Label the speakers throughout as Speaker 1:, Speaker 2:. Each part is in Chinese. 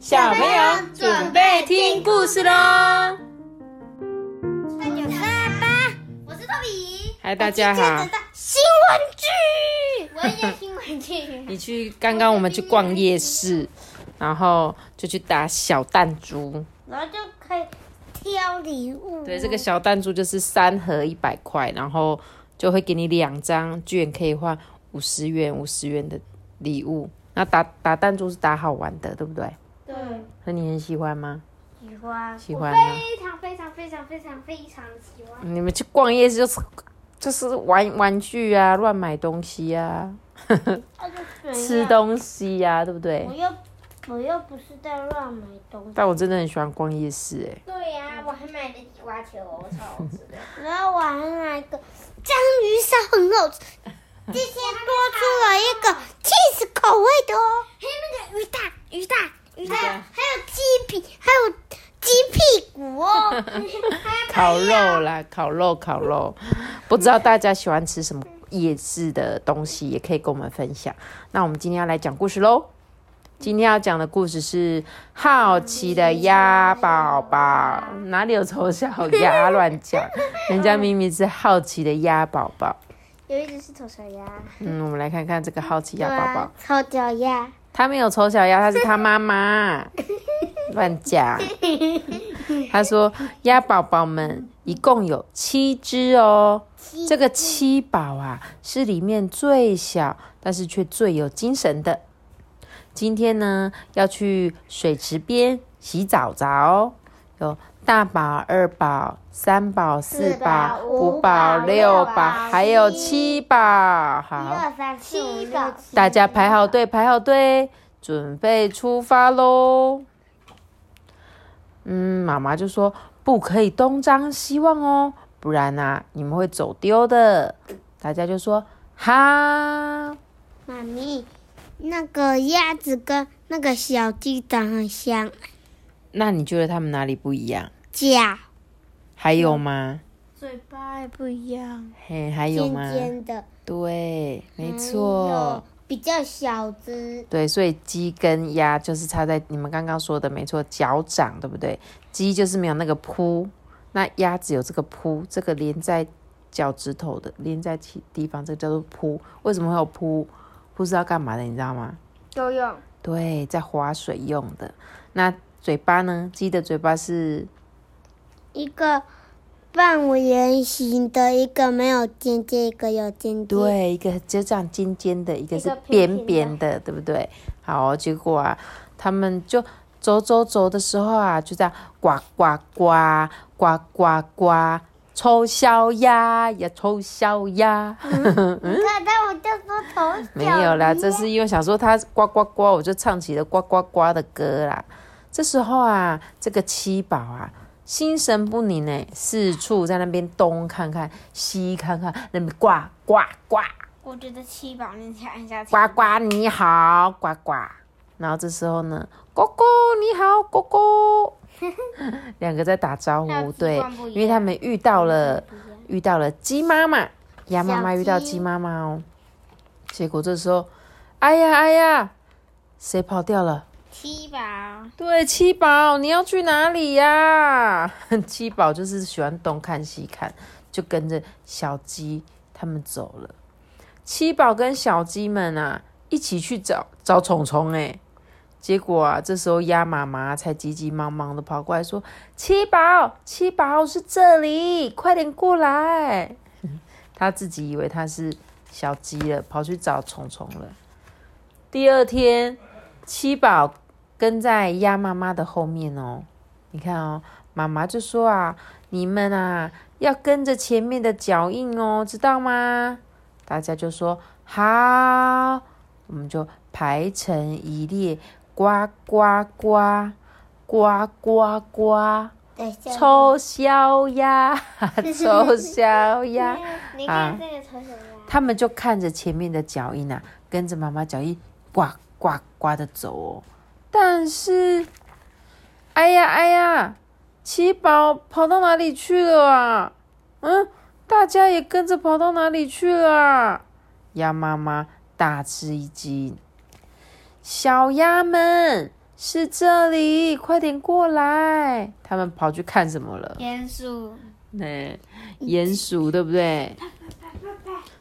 Speaker 1: 小朋友准备听故事喽！
Speaker 2: 三九三八，我是托比。
Speaker 1: 嗨，大家好。
Speaker 2: 新玩具，我也新玩具。
Speaker 1: 你去刚刚我们去逛夜市，然后就去打小弹珠，
Speaker 2: 然后就可以挑礼物。
Speaker 1: 对，这个小弹珠就是三盒一百块，然后就会给你两张券，可以换五十元、五十元的礼物。那打打弹珠是打好玩的，对不对？
Speaker 2: 对，
Speaker 1: 那你很喜欢吗？
Speaker 2: 喜欢，
Speaker 1: 喜欢啊
Speaker 2: 非常非常非常非常非常喜欢。
Speaker 1: 你们去逛夜市就是就是玩玩具啊，乱买东西啊，吃东西呀、啊，对不对
Speaker 2: 我？又我又不是在乱买东西。
Speaker 1: 但我真的很喜欢逛夜市，哎，
Speaker 2: 对呀、我还买了地瓜球，超好吃的。然后我还买个章鱼烧，很好吃 多出了一个 cheese 口味的哦，还有那个鱼蛋、鱼蛋、鱼蛋，还有鸡皮，还有鸡屁股哦，
Speaker 1: 烤肉啦，烤肉，烤肉。不知道大家喜欢吃什么夜市的东西，也可以跟我们分享。那我们今天要来讲故事喽。今天要讲的故事是好奇的鸭宝宝。哪里有丑小鸭乱讲？人家明明是好奇的鸭宝宝。
Speaker 2: 有一只是丑小鸭，
Speaker 1: 嗯，我们来看看这个好奇鸭宝宝。
Speaker 2: 丑脚鸭，
Speaker 1: 他没有丑小鸭，他是他妈妈。乱讲。他说鸭宝宝们一共有七只哦。这个七宝啊，是里面最小，但是却最有精神的。今天呢，要去水池边洗澡澡哦。有大宝、二宝、三宝、四宝、五宝、六宝，还有七宝。好，大家排好队，排好队，准备出发喽。嗯，妈妈就说不可以东张西望哦，不然啊，你们会走丢的。大家就说好。
Speaker 2: 妈咪，那个鸭子跟那个小鸡长很像，
Speaker 1: 那你觉得它们哪里不一样？
Speaker 2: 脚、
Speaker 1: 还有吗？
Speaker 2: 嘴巴也不一样，
Speaker 1: 嘿，还有
Speaker 2: 尖
Speaker 1: 吗？
Speaker 2: 尖尖的，
Speaker 1: 对，没
Speaker 2: 还
Speaker 1: 错
Speaker 2: 有。比较小只，
Speaker 1: 对，所以鸡跟鸭就是差在你们刚刚说的没错，脚掌对不对？鸡就是没有那个扑，那鸭子有这个扑，这个连在脚趾头的连在其地方，这个叫做扑。为什么会有蹼？蹼是要干嘛的？你知道吗？
Speaker 2: 游泳，
Speaker 1: 对，在划水用的。那嘴巴呢？鸡的嘴巴是
Speaker 2: 一个半圆形的，一个没有尖尖，一个有尖尖。，
Speaker 1: 对，一个就这样尖尖的，一个是扁
Speaker 2: 平
Speaker 1: 扁的，对不对？好，结果啊，他们就走走走的时候啊，就这样呱呱呱呱呱呱，丑小鸭呀，丑小鸭。
Speaker 2: 你看，但我就说丑小
Speaker 1: 没有啦，
Speaker 2: 鸡
Speaker 1: 这是因为想说它呱呱呱，我就唱起了呱呱呱的歌啦。这时候啊，这个七宝啊，心神不宁呢，四处在那边东看看西看看，那边呱呱呱。
Speaker 2: 我觉得七宝念起来很像
Speaker 1: 呱呱你好，呱呱。然后这时候呢，哥哥你好，哥哥。两个在打招呼，对因为他们遇到了遇到了鸡妈妈，鸭妈妈遇到
Speaker 2: 鸡
Speaker 1: 鸡妈妈哦。结果这时候，哎呀哎呀，谁跑掉了？
Speaker 2: 七宝，
Speaker 1: 对，七宝，你要去哪里呀、七宝就是喜欢东看西看，就跟着小鸡他们走了。七宝跟小鸡们啊，一起去找找虫虫哎。结果啊，这时候鸭妈妈才急急忙忙的跑过来说：“七宝，七宝是这里，快点过来。”他自己以为他是小鸡了，跑去找虫虫了。第二天，七宝跟在鸭妈妈的后面哦。你看哦，妈妈就说啊：“你们啊，要跟着前面的脚印哦，知道吗？”大家就说：“好。”我们就排成一列，呱呱呱，呱呱呱，
Speaker 2: 等一下，
Speaker 1: 丑小鸭，丑小鸭。
Speaker 2: 你
Speaker 1: 啊
Speaker 2: 看这个抽
Speaker 1: 他们就看着前面的脚印啊，跟着妈妈脚印呱呱呱的走哦。但是，哎呀哎呀，七宝跑到哪里去了啊？嗯，大家也跟着跑到哪里去了啊？鸭妈妈大吃一惊。小鸭们，是这里，快点过来！他们跑去看什么了？
Speaker 2: 鼹鼠。
Speaker 1: 对，鼹鼠对不对？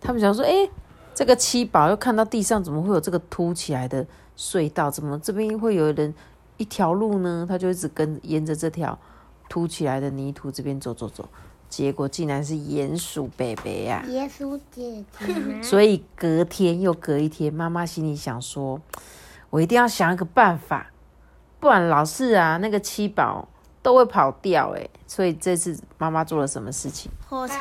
Speaker 1: 他们想说，哎，这个七宝又看到地上怎么会有这个凸起来的隧道？怎么这边会有人一条路呢？他就一直跟沿着这条凸起来的泥土这边走走走，结果竟然是鼹鼠贝贝呀！
Speaker 2: 鼹鼠姐姐。
Speaker 1: 所以隔天又隔一天，妈妈心里想说，我一定要想一个办法，不然老是啊那个七宝。都会跑掉哎，所以这次妈妈做了什么事情？
Speaker 2: 火车。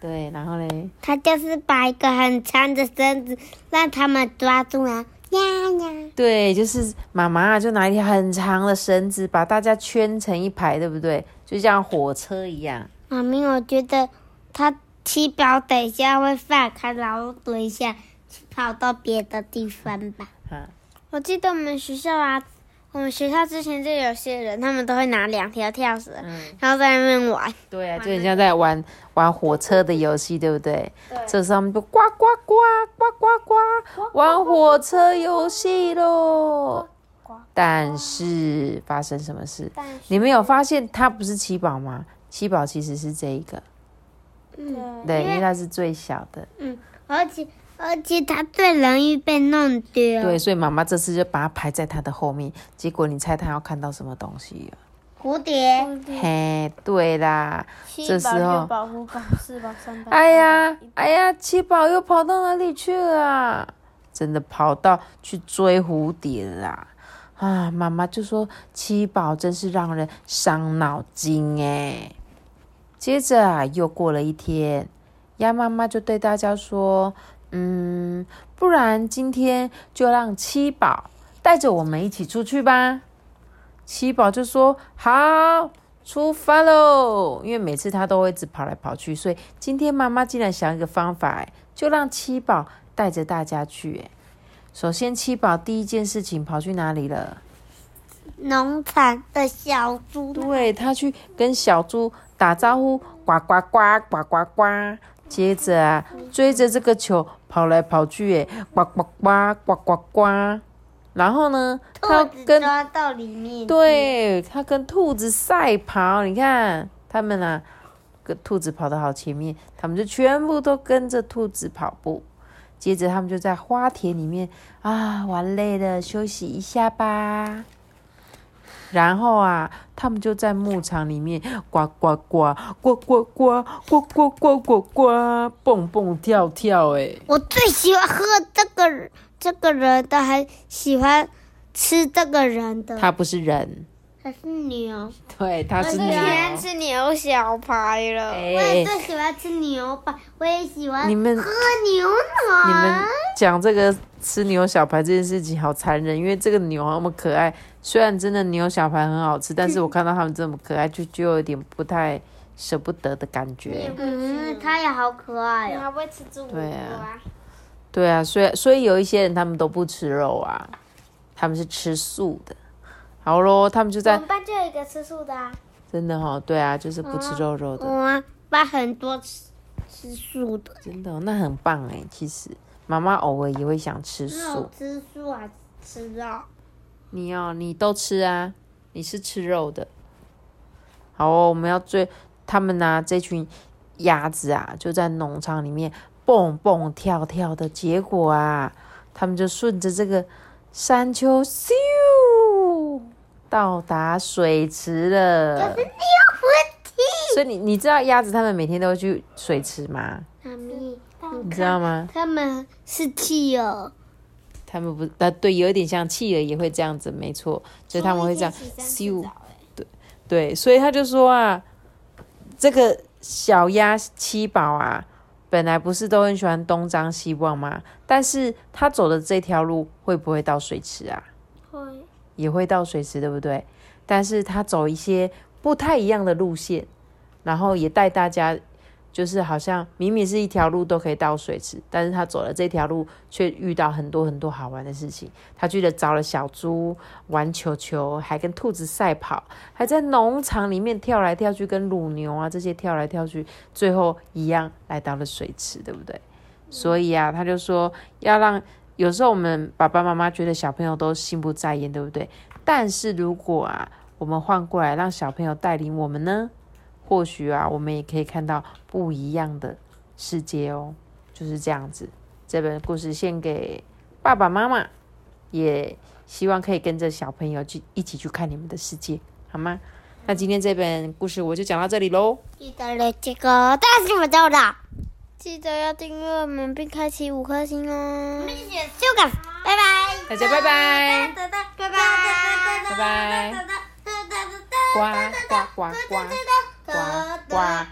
Speaker 1: 对，然后嘞？
Speaker 2: 他就是把一个很长的绳子让他们抓住啊呀呀。
Speaker 1: 对，就是妈妈就拿一条很长的绳子把大家圈成一排，对不对？就像火车一样。
Speaker 2: 妈咪，我觉得他七表等一下会放开，然后等一下跑到别的地方吧。好。我记得我们学校啊。我们学校之前就有些人，他们都会拿两条跳绳，然后在那边玩。
Speaker 1: 对啊，就很像在玩玩火车的游戏，对不对？对。这时候他们就呱呱呱呱呱呱，玩火车游戏喽。但是发生什么事？你们有发现它不是七宝吗？七宝其实是这一个。嗯。对，因为它是最小的。
Speaker 2: 嗯，而且。而且它最容易被弄丢。
Speaker 1: 对，所以妈妈这次就把它排在它的后面。结果你猜它要看到什么东西
Speaker 2: 蝴蝶。
Speaker 1: 嘿，对啦。这时候。
Speaker 2: 保护宝四宝三宝。
Speaker 1: 哎呀，哎呀，七宝又跑到哪里去了？真的跑到去追蝴蝶啦！啊，妈妈就说七宝真是让人伤脑筋哎。接着啊，又过了一天，鸭妈妈就对大家说。嗯，不然今天就让七宝带着我们一起出去吧。七宝就说：“好，出发喽！”因为每次他都会一直跑来跑去，所以今天妈妈竟然想一个方法，就让七宝带着大家去。哎，首先七宝第一件事情跑去哪里了？
Speaker 2: 农场的小猪。
Speaker 1: 对他去跟小猪打招呼，呱呱呱，呱呱呱。接着啊，追着这个球跑来跑去，诶，呱呱呱呱呱呱。然后呢，
Speaker 2: 它跟抓到里面，
Speaker 1: 对它跟兔子赛跑。你看他们啊，跟兔子跑得好前面，他们就全部都跟着兔子跑步。接着他们就在花田里面啊，玩累了休息一下吧。然后啊，他们就在牧场里面呱呱呱呱呱呱呱呱呱呱呱蹦蹦跳跳。哎，
Speaker 2: 我最喜欢喝这个这个人的，还喜欢吃这个人的。
Speaker 1: 他不是人，
Speaker 2: 他是牛。
Speaker 1: 对，它是牛。
Speaker 2: 我最喜欢吃牛小排了。我也最喜欢吃牛排，我也喜欢。
Speaker 1: 你们
Speaker 2: 喝牛奶。
Speaker 1: 你们讲这个吃牛小排这件事情好残忍，因为这个牛那么可爱。虽然真的牛小排很好吃，但是我看到它们这么可爱，就就有点不太舍不得的感觉。
Speaker 2: 嗯，它也好可爱哦。它会吃猪对啊，
Speaker 1: 对啊，所以所以有一些人他们都不吃肉啊，他们是吃素的。好咯，他们就在。我
Speaker 2: 们班就有一个吃素的啊。
Speaker 1: 真的哈，对啊，就是不吃肉肉的。
Speaker 2: 我们班很多吃吃素的。
Speaker 1: 真的，那很棒哎。其实妈妈偶尔也会想吃素。
Speaker 2: 吃素还是吃肉？
Speaker 1: 你哦，你都吃啊？你是吃肉的。好哦，我们要追他们呢。这群鸭子啊，就在农场里面蹦蹦跳跳的。结果啊，他们就顺着这个山丘，咻，到达水池了。所以你你知道鸭子他们每天都会去水池吗？妈咪，你知道吗？
Speaker 2: 他们是企鹅。
Speaker 1: 他们不，呃，对，有一点像企鹅也会这样子，没错，所以他们会这样咻，对对，所以他就说啊，这个小鸭七宝啊，本来不是都很喜欢东张西望吗？但是他走的这条路会不会到水池啊？也会到水池，对不对？但是他走一些不太一样的路线，然后也带大家。就是好像明明是一条路都可以到水池，但是他走了这条路，却遇到很多很多好玩的事情。他去了找了小猪玩球球，还跟兔子赛跑，还在农场里面跳来跳去，跟乳牛啊这些跳来跳去，最后一样来到了水池，对不对？所以啊，他就说要让有时候我们爸爸妈妈觉得小朋友都心不在焉，对不对？但是如果啊，我们换过来让小朋友带领我们呢，或许啊，我们也可以看到不一样的世界哦。就是这样子，这本故事献给爸爸妈妈，也希望可以跟着小朋友去一起去看你们的世界，好吗？那今天这本故事我就讲到这里喽。
Speaker 2: 记得了这个大是怎么做的？记得要订阅我们并开启五颗星哦。就感，拜拜。
Speaker 1: 大家拜拜。
Speaker 2: 拜拜。拜
Speaker 1: 拜。拜拜。呱呱呱呱呱呱呱。